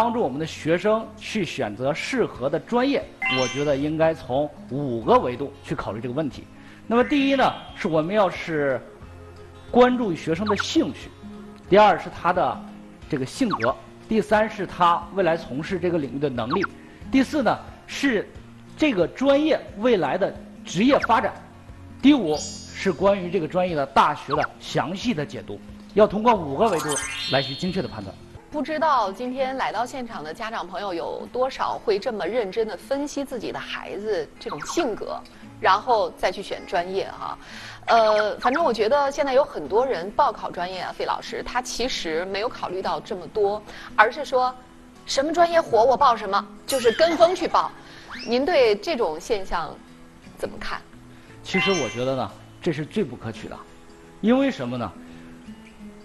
帮助我们的学生去选择适合的专业，我觉得应该从五个维度去考虑这个问题。那么第一呢，是我们要是关注学生的兴趣；第二是他的这个性格；第三是他未来从事这个领域的能力；第四呢是这个专业未来的职业发展；第五是关于这个专业的大学的详细的解读。要通过五个维度来去精确的判断。不知道今天来到现场的家长朋友有多少会这么认真的分析自己的孩子这种性格，然后再去选专业哈。呃，反正我觉得现在有很多人报考专业啊，费老师他其实没有考虑到这么多，而是说什么专业火我报什么，就是跟风去报。您对这种现象怎么看？其实我觉得呢，这是最不可取的，因为什么呢？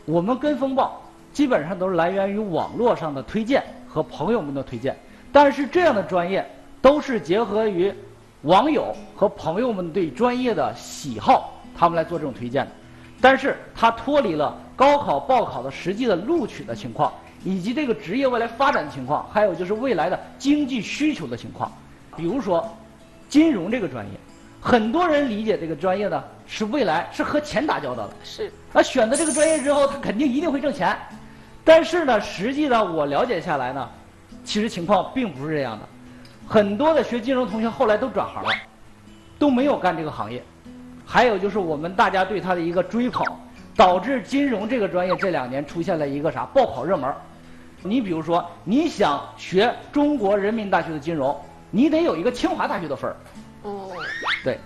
我们跟风报。基本上都是来源于网络上的推荐和朋友们的推荐，但是这样的专业都是结合于网友和朋友们对专业的喜好，他们来做这种推荐的。但是它脱离了高考报考的实际的录取的情况，以及这个职业未来发展的情况，还有就是未来的经济需求的情况。比如说，金融这个专业，很多人理解这个专业呢是未来是和钱打交道的，是。那选择这个专业之后，他肯定一定会挣钱。但是呢，实际呢我了解下来呢，其实情况并不是这样的。很多的学金融同学后来都转行了，都没有干这个行业。还有就是我们大家对他的一个追捧，导致金融这个专业这两年出现了一个啥爆跑热门。你比如说，你想学中国人民大学的金融，你得有一个清华大学的分儿。哦。对。